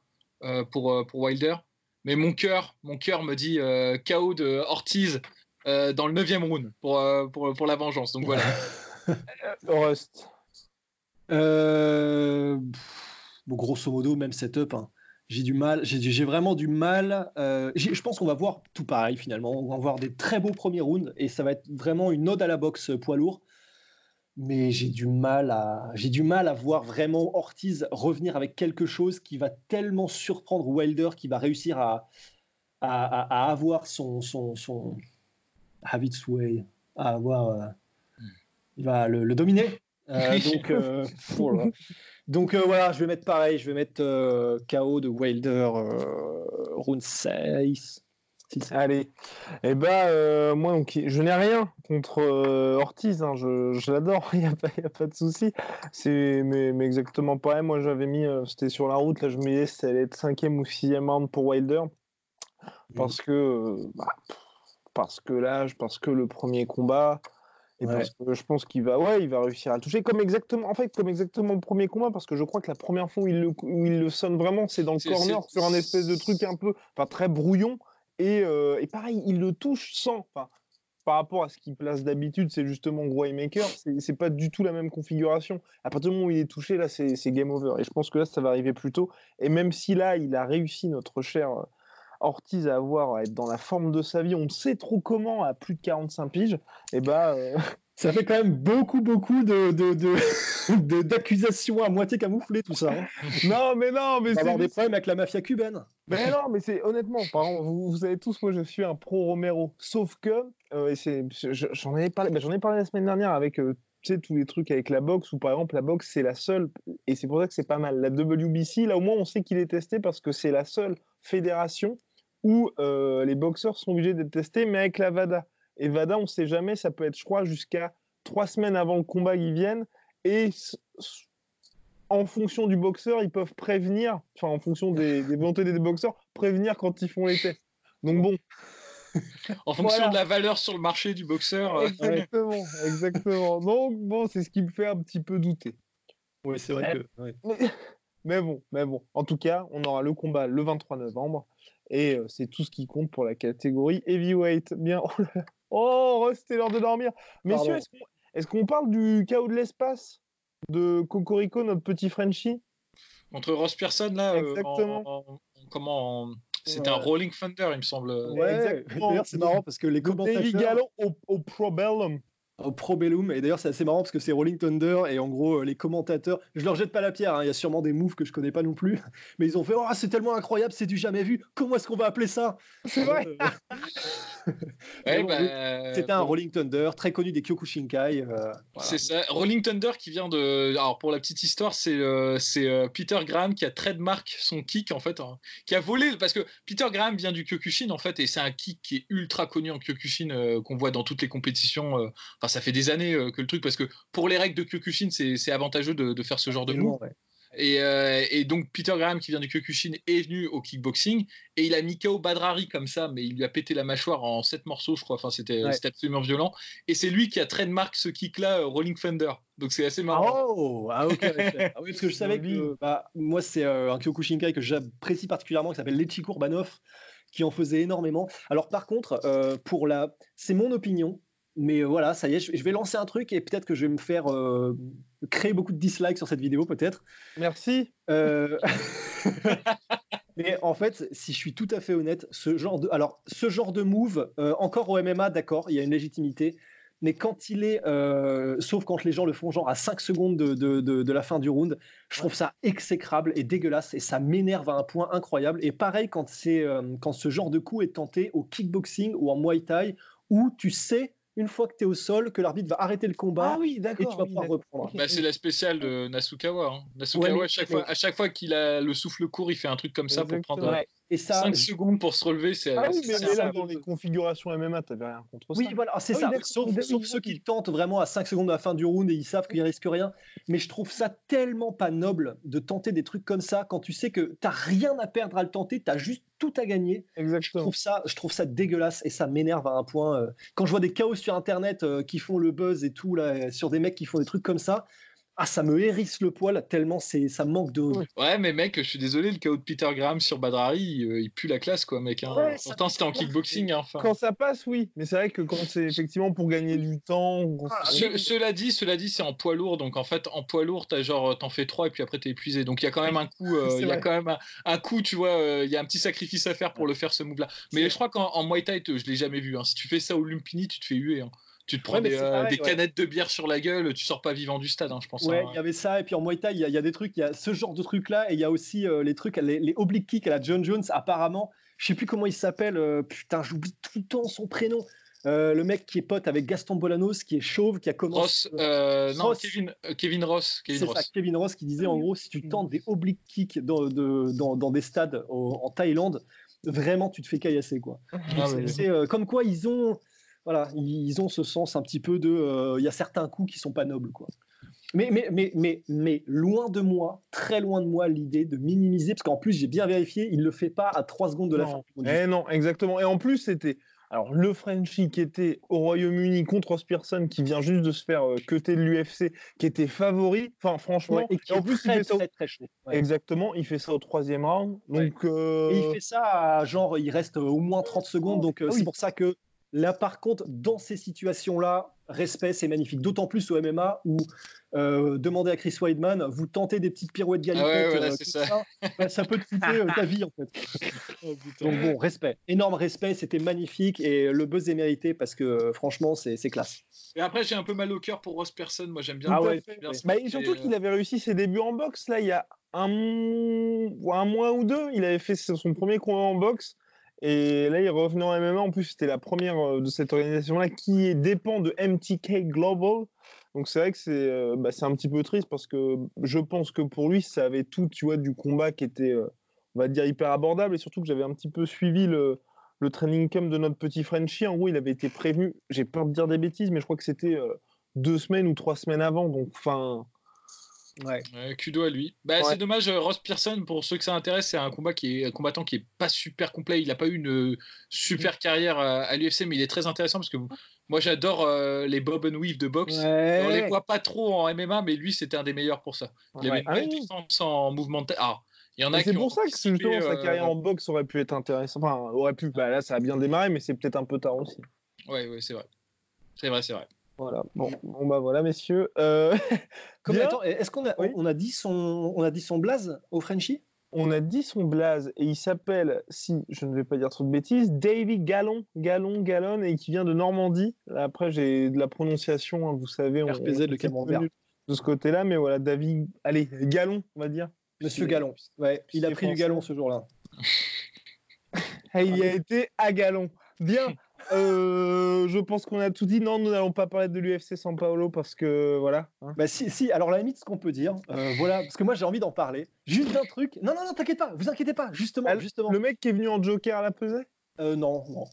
pour, pour Wilder. Mais mon cœur, mon cœur me dit KO de Ortiz dans le neuvième round pour, pour, pour, la vengeance. Donc voilà. Bon, grosso modo, même setup. Hein. J'ai du mal, j'ai vraiment du mal. je pense qu'on va voir tout pareil finalement. On va voir des très beaux premiers rounds et ça va être vraiment une ode à la boxe poids lourd mais j'ai du mal à j'ai du mal à voir vraiment Ortiz revenir avec quelque chose qui va tellement surprendre Wilder qui va réussir à à, avoir son son son have its way à avoir euh, il va le, dominer. Euh, donc euh, donc voilà je vais mettre pareil je vais mettre KO de Wilder round 6 Allez, et eh ben euh, moi donc, je n'ai rien contre euh, Ortiz, hein, je, l'adore, il n'y a, a, pas de souci. C'est mais, mais, exactement pareil. Moi j'avais mis, euh, c'était sur la route, là je me disais c'était allait être cinquième ou sixième round pour Wilder, parce que bah, parce que l'âge, parce que le premier combat. Et parce que je pense qu'il va, ouais, il va réussir à le toucher, comme exactement, en fait, comme exactement le premier combat, parce que je crois que la première fois où il le, où il le sonne vraiment, c'est dans le corner sur un espèce de truc un peu, enfin très brouillon, et, euh, et pareil, il le touche sans, enfin, par rapport à ce qu'il place d'habitude, c'est justement gros Maker, c'est pas du tout la même configuration. À partir du moment où il est touché, là, c'est game over. Et je pense que là, ça va arriver plus tôt. Et même si là, il a réussi, notre cher euh, Ortiz, à avoir, à être dans la forme de sa vie, on sait trop comment, à plus de 45 piges, et eh bah. Euh, ça fait quand même beaucoup, beaucoup de, d'accusations à moitié camouflées, tout ça. Hein. non, mais non, mais c'est. avoir des problèmes avec la mafia cubaine. Mais non, mais c'est honnêtement, par vous, vous, savez tous, moi je suis un pro Romero. Sauf que, euh, j'en ai parlé, bah, j'en ai parlé la semaine dernière avec euh, tous les trucs avec la boxe, où par exemple la boxe c'est la seule, et c'est pour ça que c'est pas mal. La WBC, là au moins on sait qu'il est testé parce que c'est la seule fédération où euh, les boxeurs sont obligés d'être testés, mais avec la VADA. Et VADA, on sait jamais, ça peut être, je crois, jusqu'à trois semaines avant le combat qu'ils viennent, et en fonction du boxeur, ils peuvent prévenir, enfin en fonction des, volontés des boxeurs, prévenir quand ils font les tests. Donc bon. en fonction de la valeur sur le marché du boxeur. Euh, exactement, exactement. Donc bon, c'est ce qui me fait un petit peu douter. Oui, c'est vrai que. Mais, bon, mais bon. En tout cas, on aura le combat le 23 novembre. Et euh, c'est tout ce qui compte pour la catégorie heavyweight. Bien. Oh, c'était l'heure de dormir. Messieurs, est-ce qu'on parle du chaos de l'espace de Cocorico, notre petit Frenchie? Contre Ross Pearson, là euh, Exactement. comment C'était un Rolling Thunder, il me semble. Ouais, D'ailleurs, c'est marrant parce que les commentateurs. David Gallon au, au Probellum au Probellum. Et d'ailleurs, c'est assez marrant parce que c'est Rolling Thunder et en gros, euh, les commentateurs, je leur jette pas la pierre, hein, il y a sûrement des moves que je connais pas non plus, mais ils ont fait Oh, c'est tellement incroyable, c'est du jamais vu, comment est-ce qu'on va appeler ça? C'est vrai bah, C'était un Rolling Thunder, très connu des Kyokushinkai. Euh, c'est ça, Rolling Thunder qui vient de. Alors, pour la petite histoire, c'est euh, Peter Graham qui a trademark son kick en fait, hein, qui a volé, parce que Peter Graham vient du Kyokushin en fait, et c'est un kick qui est ultra connu en Kyokushin qu'on voit dans toutes les compétitions ça fait des années euh, que le truc, parce que pour les règles de Kyokushin, c'est avantageux de, faire ce genre de move. Euh, et, donc Peter Graham qui vient du Kyokushin est venu au kickboxing et il a mis KO Badrari comme ça, mais il lui a pété la mâchoire en sept morceaux, je crois. Enfin, c'était absolument violent. Et c'est lui qui a trademark ce kick-là, euh, Rolling Thunder. Donc c'est assez marrant. Oh, ah ok. ah oui, parce que je savais que bah, moi c'est un Kyokushinkai que j'apprécie particulièrement qui s'appelle Lechi Kurbanov qui en faisait énormément. Alors par contre, pour la, c'est mon opinion mais euh, voilà, ça y est, je vais lancer un truc et peut-être que je vais me faire euh, créer beaucoup de dislikes sur cette vidéo, peut-être. Merci. Euh, mais en fait, si je suis tout à fait honnête, ce genre de, alors ce genre de move, encore au MMA, d'accord, il y a une légitimité. Mais quand il est, sauf quand les gens le font genre à 5 secondes de, de, de, la fin du round, je trouve ça exécrable et dégueulasse et ça m'énerve à un point incroyable. Et pareil quand, c'est quand ce genre de coup est tenté au kickboxing ou en muay thai, où tu sais une fois que tu es au sol, que l'arbitre va arrêter le combat ah oui, et tu vas pouvoir reprendre. Bah, c'est la spéciale de Nasukawa. Hein. Nasukawa, à, chaque fois, à chaque fois qu'il a le souffle court, il fait un truc comme ça pour prendre et ça, 5 secondes pour se relever. C'est, ah oui, mais, là, dans les configurations MMA, tu rien contre ça. Oui, voilà, c'est ah ça. sauf, ceux qui tentent vraiment à 5 secondes de la fin du round et ils savent qu'ils risquent rien. Mais je trouve ça tellement pas noble de tenter des trucs comme ça quand tu sais que tu rien à perdre à le tenter, tu as juste tout à gagner. Exactement. Je trouve ça, je trouve ça dégueulasse et ça m'énerve à un point. Euh, quand je vois des chaos sur Internet euh, qui font le buzz et tout, là, sur des mecs qui font des trucs comme ça, ah, ça me hérisse le poil tellement c'est ça manque de. Ouais, mais mec, je suis désolé, le chaos de Peter Graham sur Badrari, il, pue la classe, quoi, mec. Hein. Pourtant, c'était en kickboxing. Hein, quand ça passe, oui, mais c'est vrai que quand c'est effectivement pour gagner du temps. Ah, cela dit, cela dit, c'est en poids lourd, donc en fait, en poids lourd, t'as genre, t'en fais trois et puis après t'es épuisé. Donc il y a quand même un coup, euh, il y a quand même un, coup, tu vois, euh, il y a un petit sacrifice à faire pour le faire ce move-là. Mais je crois qu'en Muay Thai, je l'ai jamais vu. Hein. Si tu fais ça au Lumpini, tu te fais huer. Tu te prends des, euh, canettes de bière sur la gueule, tu sors pas vivant du stade, hein, je pense. Ouais, hein. il y avait ça, et puis en Muay Thai, il y, a des trucs, il y a ce genre de trucs-là, et il y a aussi euh, les trucs, les, les, oblique kicks à la John Jones, apparemment. Je sais plus comment il s'appelle, euh, putain, j'oublie tout le temps son prénom. le mec qui est pote avec Gaston Bolanos, qui est chauve, qui a commencé. Ross, non, Kevin, Kevin Ross. C'est ça, Kevin Ross qui disait en gros, si tu tentes des oblique kicks dans, dans, dans des stades en Thaïlande, vraiment, tu te fais caillasser, quoi. Ah, c'est comme quoi ils ont voilà, ils ont ce sens un petit peu de. Euh, il y a certains coups qui sont pas nobles, quoi. Mais, mais, mais, mais, mais loin de moi, très loin de moi, l'idée de minimiser, parce qu'en plus, j'ai bien vérifié, il ne le fait pas à 3 secondes de la fin. Eh non, exactement. Et en plus, c'était. Alors, le Frenchie qui était au Royaume-Uni contre Ross Pearson, qui vient juste de se faire euh, cuter de l'UFC, qui était favori. Enfin, franchement. Ouais, et qui en est plus, il très, fait ça au- très, très chaud. Ouais. Exactement, il fait ça au troisième round. Donc, euh, Et il fait ça à genre, il reste au moins 30 secondes. Donc, euh, Ah c'est pour ça que là, par contre, dans ces situations-là, respect, c'est magnifique. D'autant plus au MMA où euh, demandez à Chris Weidman, vous tentez des petites pirouettes galipettes, Ah ouais, euh, c'est tout ça. bah, ça peut te coûter euh, ta vie en fait. Oh, Donc bon, respect, énorme respect, c'était magnifique et le buzz est mérité parce que franchement, c'est classe. Et après, j'ai un peu mal au cœur pour Ross Person. Moi, j'aime bien. Ah ouais, bien Bah, et surtout euh, qu'il avait réussi ses débuts en boxe, là, il y a un, un mois ou deux. Il avait fait son premier combat en boxe. Et là, il revenait en MMA. En plus, c'était la première euh, de cette organisation-là qui dépend de MTK Global. Donc, c'est vrai que c'est euh, bah, un petit peu triste parce que je pense que pour lui, ça avait tout, tu vois, du combat qui était, euh, on va dire, hyper abordable. Et surtout que j'avais un petit peu suivi le, le training camp de notre petit Frenchie. En gros, il avait été prévenu, j'ai peur de dire des bêtises, mais je crois que c'était euh, deux semaines ou trois semaines avant. Donc, enfin. Ouais. Ouais, kudo à lui. Bah, Ouais. C'est dommage, euh, Ross Pearson, pour ceux que ça intéresse, c'est un combat qui est un combattant qui est pas super complet. Il n'a pas eu une euh, super carrière à, à l'UFC, mais il est très intéressant parce que moi j'adore euh, les bob and weave de boxe. On les voit pas trop en MMA, mais lui c'était un des meilleurs pour ça. Il avait une Ah belle oui. puissance en mouvement de tête. Ah, C'est pour ça que sa euh, carrière en boxe aurait pu être intéressante. Enfin, aurait pu. Bah, là, ça a bien démarré, mais c'est peut-être un peu tard aussi. Ouais, ouais, c'est vrai. C'est vrai, c'est vrai. Voilà. Bon, bon bah voilà, messieurs. Euh, est-ce qu'on a, Oui. on a dit son, on a dit son blaze au Frenchie? On a dit son blaze et il s'appelle, si je ne vais pas dire trop de bêtises, Davy Gallon, Gallon, Gallon, et qui vient de Normandie. Après, j'ai de la prononciation, hein, vous savez. on- RPZ, on le camembert. De ce côté-là, mais voilà, David, allez, Gallon, on va dire. Monsieur Gallon. Ouais, il a pris du galon ce jour-là. Ah, il y a été à Gallon. Bien. Euh, je pense qu'on a tout dit. Non, nous n'allons pas parler de l'UFC San Paolo parce que voilà. hein. Bah si, si, alors la limite, ce qu'on peut dire, euh, voilà, parce que moi j'ai envie d'en parler, juste d'un truc. Non, non, non, t'inquiète pas, vous inquiétez pas, justement, Ah, justement. Le mec qui est venu en Joker à la pesée? Euh, non, non.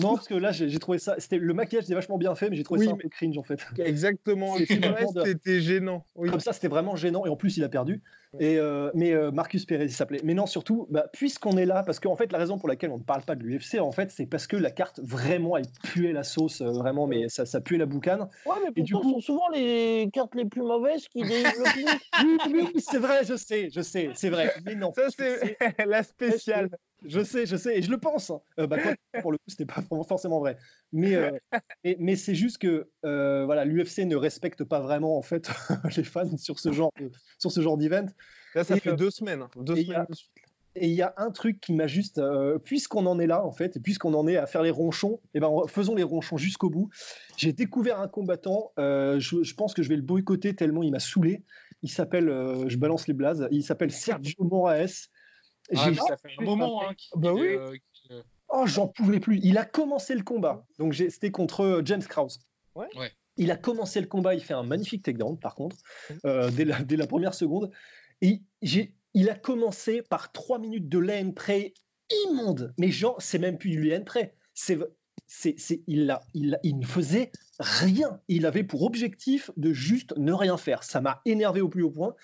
Non, parce que là j'ai trouvé ça, c'était le maquillage était vachement bien fait, mais j'ai trouvé Oui, ça un mais- peu cringe en fait. Exactement. C'est- Et tout c'est le vraiment reste de- était gênant. Oui. Comme ça, c'était vraiment gênant, et en plus il a perdu. Et, euh, mais euh, Marcus Perez, il s'appelait. Mais non, surtout, bah, puisqu'on est là, parce qu'en fait, la raison pour laquelle on ne parle pas de l'UFC, en fait, c'est parce que la carte, vraiment, elle puait la sauce, euh, vraiment, mais ça, ça puait la boucane. Ouais, mais Et du pourtant, coup- ce sont souvent les cartes les plus mauvaises qui délivrent le plus. Oui, oui, oui, c'est vrai, je sais, je sais, c'est vrai. Mais non, Ça, c'est la spéciale. Je sais, je sais, et je le pense. hein. Euh, bah, quoi, pour le coup, c'était pas forcément vrai. Mais, euh, mais, mais c'est juste que euh, voilà, l'UFC ne respecte pas vraiment en fait les fans sur ce genre de- sur ce genre d'event. Là, ça Et, fait euh, deux semaines. hein. Deux et il y semaines a- de suite. Et il y a un truc qui m'a juste, euh, puisqu'on en est là en fait, et puisqu'on en est à faire les ronchons, et ben on- faisons les ronchons jusqu'au bout. J'ai découvert un combattant, euh, je, je pense que je vais le boycotter tellement il m'a saoulé. Il s'appelle, euh, je balance les blazes, il s'appelle Sergio Moraes. Ah, ça fait un moment. Hein, qu'il- Bah oui. Oh, j'en pouvais plus. Il a commencé le combat. Donc j'ai- c'était contre euh, James Krause. Ouais. Ouais. Il a commencé le combat. Il fait un magnifique takedown, par contre, euh, dès, la, dès la première seconde. Et il a commencé par trois minutes de lane près immonde. Mais genre, c'est même plus du lane près. C'est, c'est, c'est, il, a, il, a- il ne faisait rien. Il avait pour objectif de juste ne rien faire. Ça m'a énervé au plus haut point.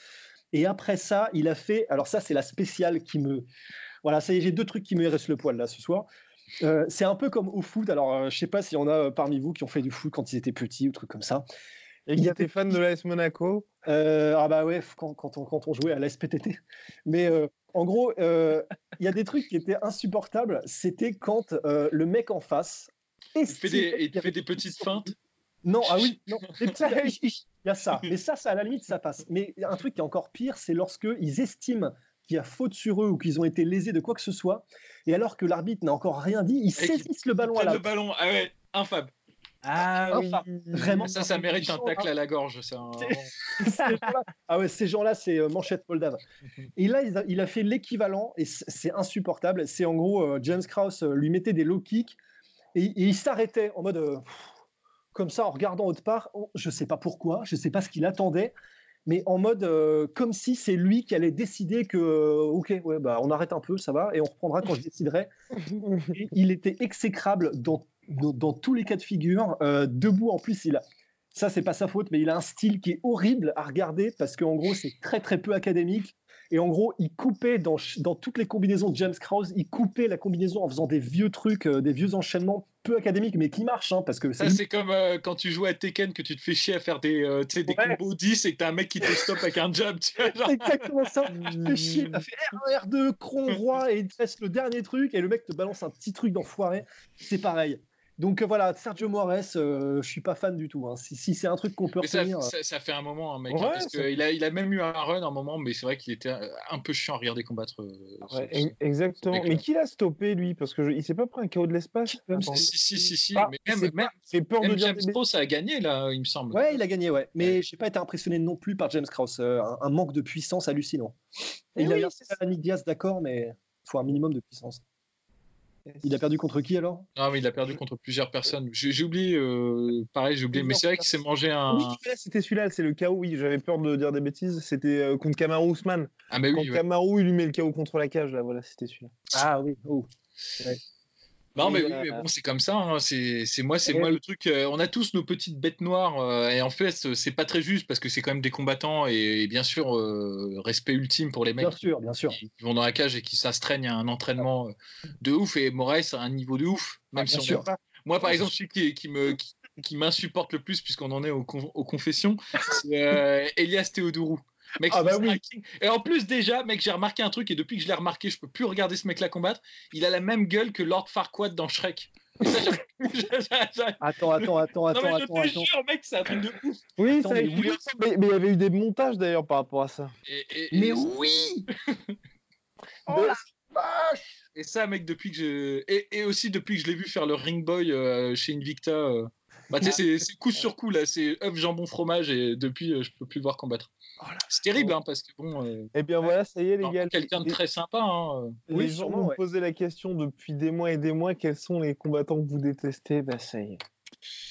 Et après ça, il a fait. Alors ça, c'est la spéciale qui me. Voilà, ça y est, j'ai deux trucs qui me hérissent le poil là ce soir. Euh, c'est un peu comme au foot. Alors, euh, je sais pas s'il y en a euh, parmi vous qui ont fait du foot quand ils étaient petits ou trucs comme ça. Et qui était fan de l'AS Monaco. Euh, ah bah ouais, quand, quand on, quand on jouait à la SPTT. Mais euh, en gros, euh, il y a des trucs qui étaient insupportables. C'était quand euh, le mec en face. Il te fait des, il fait des petites feintes. non, ah oui, non. Il y a ça. Mais ça, ça, à la limite, ça passe. Mais un truc qui est encore pire, c'est lorsque ils estiment qu'il y a faute sur eux ou qu'ils ont été lésés de quoi que ce soit, et alors que l'arbitre n'a encore rien dit, ils saisissent le ballon à la le ballon. Ah ouais, infâme. Ah Enfin, vraiment. Ça, ça mérite un tacle à la gorge. Gens-là- ah ouais, ces gens-là, c'est euh, manchette moldave. Et là, il a, fait l'équivalent, et c'est insupportable. C'est en gros, euh, James Krause euh, lui mettait des low kicks, et, et il s'arrêtait en mode, euh, comme ça, en regardant autre part. Oh, je sais pas pourquoi, je sais pas ce qu'il attendait, mais en mode euh, comme si c'est lui qui allait décider que, euh, ok, ouais, bah, on arrête un peu, ça va, et on reprendra quand je déciderai. Et il était exécrable dans, dans, dans tous les cas de figure. Euh, debout, en plus, il a. Ça, c'est pas sa faute, mais il a un style qui est horrible à regarder parce qu'en gros, c'est très très peu académique. Et en gros, il coupait dans, toutes les combinaisons de James Krause, il coupait la combinaison en faisant des vieux trucs, euh, des vieux enchaînements peu académique, mais qui marche, hein, parce que Ça, c'est comme euh, quand tu joues à Tekken, que tu te fais chier à faire des, euh, des Ouais. combos 10 et que t'as un mec qui te stoppe avec un jab, tu vois. genre. C'est exactement ça. Tu te fais chier, t'as fait R1, R2, cron, roi, et il te reste le dernier truc, et le mec te balance un petit truc d'enfoiré. C'est pareil. Donc euh, voilà, Sergio Moraes, euh, je suis pas fan du tout. hein. Si, si c'est un truc qu'on peut Mais ça, retenir. ça, ça fait un moment, hein, mec. Ouais, parce ça- qu'il a, il a même eu un run un moment, mais c'est vrai qu'il était euh, un peu chiant à regarder combattre. euh, Ouais, ce- exactement. Mais qui l'a stoppé, lui? Parce que je- il s'est pas pris un KO de l'espace. Si, si, si, si. Ah, mais même, c'est même, peur de même dire James Pro, ça a gagné, là, il me semble. Ouais, il a gagné, ouais. Mais j'ai pas été impressionné non plus par James Krause. euh, un, un manque de puissance hallucinant. Mais il a oui, l'air c'est ça. à Nick Diaz, d'accord, mais faut un minimum de puissance. Il a perdu contre qui alors? Non, mais il a perdu contre plusieurs personnes. J'ai oublié, euh, pareil, j'ai oublié, mais c'est vrai qu'il s'est mangé un. Oui, c'était celui-là, c'est le KO. Oui, j'avais peur de dire des bêtises. C'était euh, contre Kamaru Usman. Ah, mais Quand oui, ouais. Kamaru, il lui met le KO contre la cage, là, voilà, c'était celui-là. Ah oui, oh. Non, mais oui, mais bon, c'est comme ça. hein, C'est moi, c'est moi le truc. euh, on a tous nos petites bêtes noires, euh, et en fait, c'est pas très juste parce que c'est quand même des combattants et, et bien sûr, euh, respect ultime pour les mecs Bien sûr, bien sûr. qui, qui vont dans la cage et qui s'astreignent à un entraînement de ouf. Et Moraes a un niveau de ouf, même Ah, si bien on sûr. pas. Moi, par exemple, celui qui, qui me qui, qui m'insupporte le plus, puisqu'on en est aux, con- aux confessions, c'est euh, Elias Théodourou. Mec, Ah bah oui. Et en plus, déjà, mec, j'ai remarqué un truc, et depuis que je l'ai remarqué, je peux plus regarder ce mec-là combattre. Il a la même gueule que Lord Farquaad dans Shrek. Ça, j'ai- Attends, attends, attends, non, attends, mais je attends, te attends. jure, mec, c'est un truc de ouf. Oui, Attends, ça, mais il oui. mais, mais il y avait eu des montages d'ailleurs par rapport à ça. Et, et- et- Mais oui Oh la vache et ça, mec, depuis que je. Et, et aussi depuis que je l'ai vu faire le ring boy euh, chez Invicta. euh, Bah, tu sais, c'est- c'est coup sur coup, là. C'est œuf, jambon, fromage, et depuis, euh, je peux plus le voir combattre. C'est terrible, hein, parce que bon. euh, Eh bien voilà, ça y est, les gars. quelqu'un de très sympa. Hein. Les Oui, gens vous ouais. posaient la question depuis des mois et des mois quels sont les combattants que vous détestez? Bah ça y est.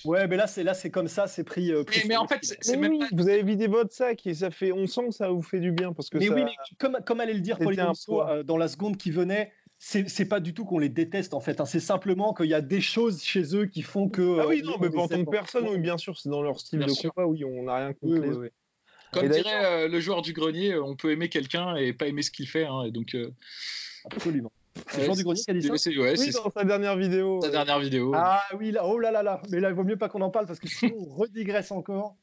Ouais, mais là, c'est là, c'est comme ça, c'est pris. euh, pris Mais, en fait, fil. c'est c'est Mais même oui, pas. vous avez vidé votre sac et ça fait, on sent que ça vous fait du bien parce que Mais ça... oui, mais comme, comme allait le dire Pauline euh, dans la seconde qui venait, c'est c'est pas du tout qu'on les déteste en fait. hein, C'est simplement qu'il y a des choses chez eux qui font que. Ah oui, euh, non, on mais en tant que personne, oui, bien sûr, c'est dans leur style Bien de sûr. combat, oui, on n'a rien contre Oui, les oui, autres. oui. Comme dirait euh, le joueur du grenier, euh, on peut aimer quelqu'un et pas aimer ce qu'il fait. hein, et donc, euh, Absolument. C'est joueur du grenier qui a dit ça c'est- Ouais, Oui, c'est dans sa dernière vidéo. sa ouais. dernière vidéo. Ah oui, là, oh là là là, mais là, il vaut mieux pas qu'on en parle parce que sinon on redigresse encore.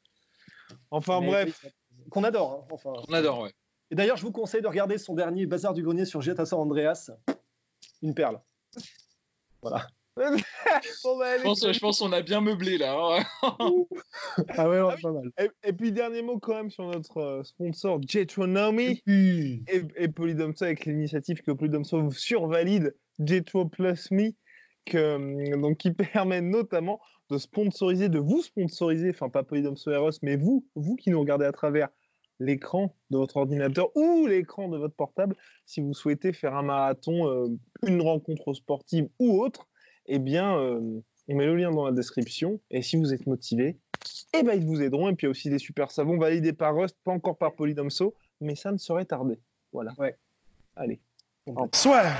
Enfin Mais bref, oui, Qu'on adore. hein, Enfin, On adore, ouais. Et d'ailleurs, je vous conseille de regarder son dernier Bazar du Grenier sur Jet San Andreas. Une perle. Voilà. Bon, bah, allez, Je pense, je pense qu'on a bien meublé là. hein. Ah ouais, pas mal. Et, et puis dernier mot quand même sur notre euh, sponsor Jetronomy Oui. et, et Polydomso avec l'initiative que Polydomso survalide Jetro Plus Me que, euh, donc, qui permet notamment de sponsoriser, de vous sponsoriser, enfin pas Polydomso Eros, mais vous, vous qui nous regardez à travers l'écran de votre ordinateur ou l'écran de votre portable, si vous souhaitez faire un marathon, euh, une rencontre sportive ou autre, eh bien, euh, on met le lien dans la description. Et si vous êtes motivé, eh ben, ils vous aideront. Et puis il y a aussi des super savons validés par Rust, pas encore par Polydomso, mais ça ne saurait tarder. Voilà. Ouais. Allez. Soit.